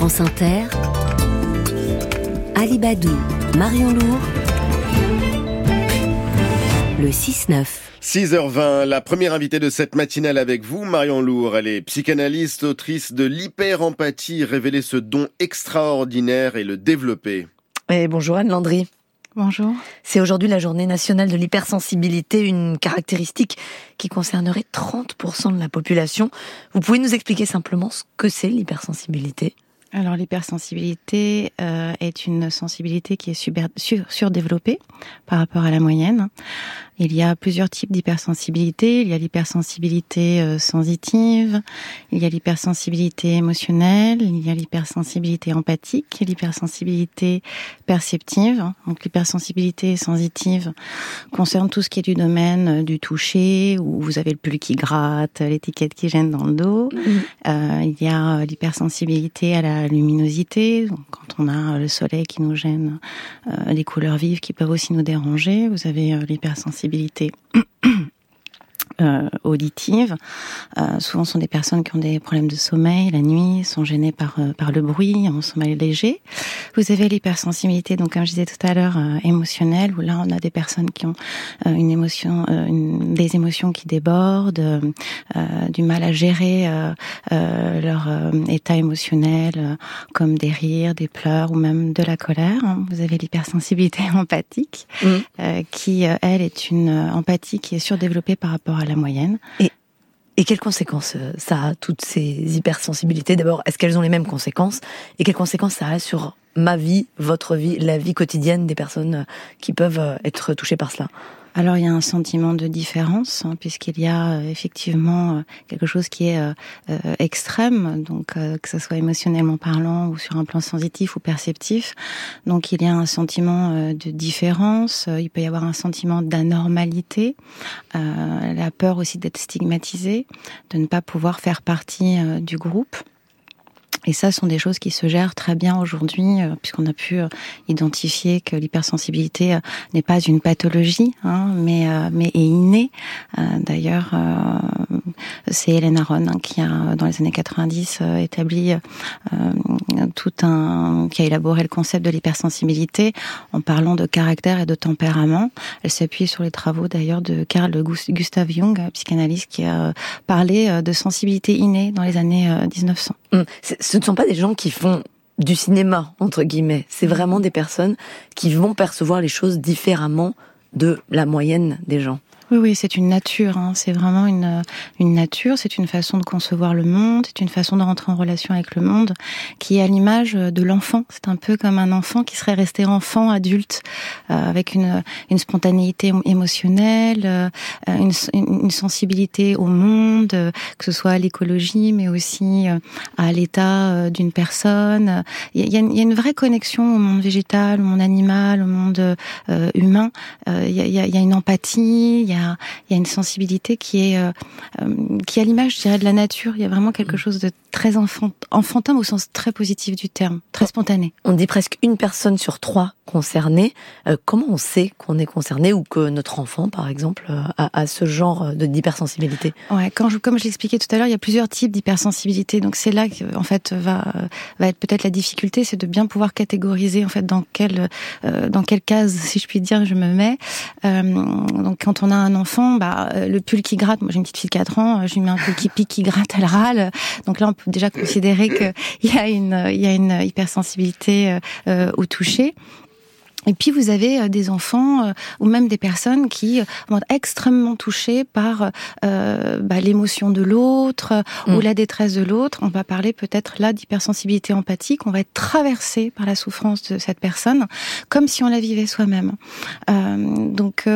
France Inter, Alibadou, Marion Lourd, le 6-9. 6h20, la première invitée de cette matinale avec vous, Marion Lourd. Elle est psychanalyste, autrice de l'hyper-empathie, révéler ce don extraordinaire et le développer. Et bonjour Anne Landry. Bonjour. C'est aujourd'hui la journée nationale de l'hypersensibilité, une caractéristique qui concernerait 30% de la population. Vous pouvez nous expliquer simplement ce que c'est l'hypersensibilité? Alors l'hypersensibilité euh, est une sensibilité qui est surdéveloppée par rapport à la moyenne. Il y a plusieurs types d'hypersensibilité. Il y a l'hypersensibilité euh, sensitive, il y a l'hypersensibilité émotionnelle, il y a l'hypersensibilité empathique, l'hypersensibilité perceptive. Donc l'hypersensibilité sensitive concerne tout ce qui est du domaine euh, du toucher, où vous avez le pull qui gratte, l'étiquette qui gêne dans le dos. Mhm. Euh, il y a l'hypersensibilité à la luminosité, donc quand on a le soleil qui nous gêne, euh, les couleurs vives qui peuvent aussi nous déranger. Vous avez l'hypersensibilité sensibilité euh, auditives. Euh, souvent, ce sont des personnes qui ont des problèmes de sommeil la nuit, sont gênées par euh, par le bruit, ont un sommeil léger. Vous avez l'hypersensibilité, donc comme je disais tout à l'heure, émotionnelle, où là, on a des personnes qui ont une émotion, des émotions qui débordent, du mal à gérer leur état émotionnel, comme des rires, des pleurs ou même de la colère. Vous avez l'hypersensibilité empathique, mmh. qui elle est une empathie qui est surdéveloppée par rapport à moyenne. Et, et quelles conséquences euh, ça a, toutes ces hypersensibilités? D'abord, est-ce qu'elles ont les mêmes conséquences? Et quelles conséquences ça a sur ma vie, votre vie, la vie quotidienne des personnes euh, qui peuvent euh, être touchées par cela? Alors il y a un sentiment de différence hein, puisqu'il y a euh, effectivement euh, quelque chose qui est euh, extrême, donc que ce soit émotionnellement parlant ou sur un plan sensitif ou perceptif. Donc il y a un sentiment de différence, il peut y avoir un sentiment d'anormalité, la peur aussi d'être stigmatisé, de ne pas pouvoir faire partie du groupe. Et ça, sont des choses qui se gèrent très bien aujourd'hui, euh, puisqu'on a pu euh, identifier que l'hypersensibilité euh, n'est pas une pathologie, hein, mais mais est innée. D'ailleurs, c'est Hélène Aron hein, qui a, dans les années 90, établi tout un, qui a élaboré le concept de l'hypersensibilité en parlant de caractère et de tempérament. Elle s'appuie sur les travaux d'ailleurs de Carl Gustav Jung, psychanalyste, qui a parlé de sensibilité innée dans les années 1900 ce ne sont pas des gens qui font du cinéma, entre guillemets. C'est vraiment des personnes qui vont percevoir les choses différemment de la moyenne des gens. Oui, oui, c'est une nature. Hein. C'est vraiment une, une nature. C'est une façon de concevoir le monde. C'est une façon de rentrer en relation avec le monde qui est à l'image de l'enfant. C'est un peu comme un enfant qui serait resté enfant, adulte, euh, avec une, une spontanéité émotionnelle, euh, une, une, sensibilité au monde, euh, que ce soit à l'écologie, mais aussi à l'état d'une personne. Il y, a, y, a, une vraie connexion au monde végétal, au monde animal, au monde humain. Il y, a, y a une empathie. Il y a il y a une sensibilité qui est euh, euh, qui à l'image, je dirais, de la nature. Il y a vraiment quelque mm. chose de très enfant, enfantin au sens très positif du terme, très spontané. On dit presque une personne sur trois concernée. Euh, comment on sait qu'on est concerné ou que notre enfant, par exemple, a, a ce genre de d'hypersensibilité? Ouais, quand je, comme je l'expliquais tout à l'heure, il y a plusieurs types d'hypersensibilité. Donc c'est là que, en fait, va va être peut-être la difficulté, c'est de bien pouvoir catégoriser en fait dans quelle dans quelle case, si je puis dire, je me mets. donc quand on a un enfant, bah, euh, le pull qui gratte, moi j'ai une petite fille de 4 ans, euh, je lui mets un pull qui pique, qui gratte, elle râle. Donc là, on peut déjà considérer qu'il y a une, y a une hypersensibilité euh, au toucher. Et puis vous avez euh, des enfants euh, ou même des personnes qui euh, vont être extrêmement touchées par bah, l'émotion de l'autre ou mm. la détresse de l'autre. On va parler peut-être là d'hypersensibilité empathique. On va être traversé par la souffrance de cette personne comme si on la vivait soi-même. donc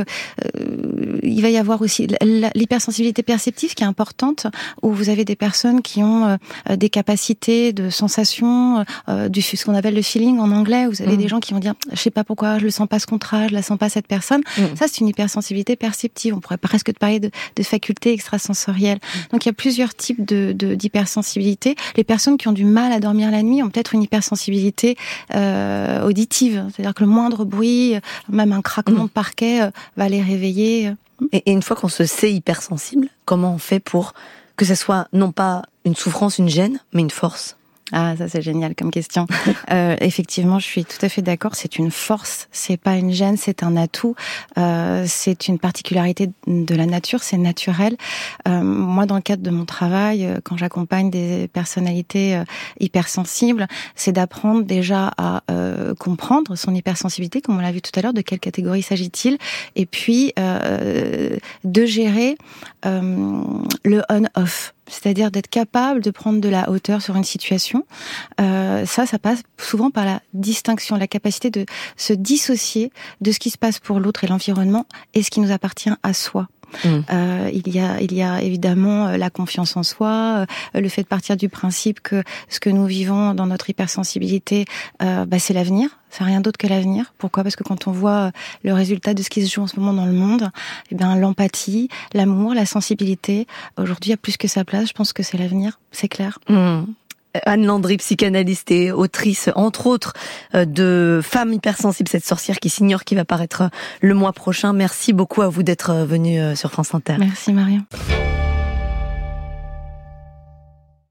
il va y avoir aussi l'hypersensibilité perceptive qui est importante où vous avez des personnes qui ont des capacités de sensation, du ce qu'on appelle le feeling en anglais. Vous avez mm. des gens qui vont dire je sais pas pourquoi je le sens pas ce contrat, je la sens pas cette personne. Mm. Ça, c'est une hypersensibilité perceptive. On pourrait presque parler de, de facultés extrasensorielles. Mm. Donc, il y a plusieurs types de d'hypersensibilité. Les personnes qui ont du mal à dormir la nuit ont peut-être une hypersensibilité euh, auditive, c'est-à-dire que le moindre bruit, même un craquement mm. de parquet, euh, va les réveiller. Et, et une fois qu'on se sait hypersensible, comment on fait pour que ce soit non pas une souffrance, une gêne, mais une force? Ah, ça c'est génial comme question. euh, effectivement, je suis tout à fait d'accord. C'est une force, c'est pas une gêne, c'est un atout. Euh, c'est une particularité de la nature, c'est naturel. Euh, moi, dans le cadre de mon travail, euh, quand j'accompagne des personnalités euh, hypersensibles, c'est d'apprendre déjà à euh, comprendre son hypersensibilité, comme on l'a vu tout à l'heure, de quelle catégorie s'agit-il, et puis euh, de gérer le on-off c'est-à-dire d'être capable de prendre de la hauteur sur une situation. Euh, ça, ça passe souvent par la distinction, la capacité de se dissocier de ce qui se passe pour l'autre et l'environnement et ce qui nous appartient à soi. Mmh. Euh, il y a, il y a évidemment euh, la confiance en soi, euh, le fait de partir du principe que ce que nous vivons dans notre hypersensibilité, euh, bah, c'est l'avenir. C'est rien d'autre que l'avenir. Pourquoi? Parce que quand on voit le résultat de ce qui se joue en ce moment dans le monde, eh bien l'empathie, l'amour, la sensibilité, aujourd'hui a plus que sa place. Je pense que c'est l'avenir, c'est clair. Mmh. Anne Landry, psychanalyste et autrice, entre autres, euh, de Femmes hypersensibles, cette sorcière qui s'ignore, qui va paraître le mois prochain. Merci beaucoup à vous d'être venu sur France Inter. Merci Marion.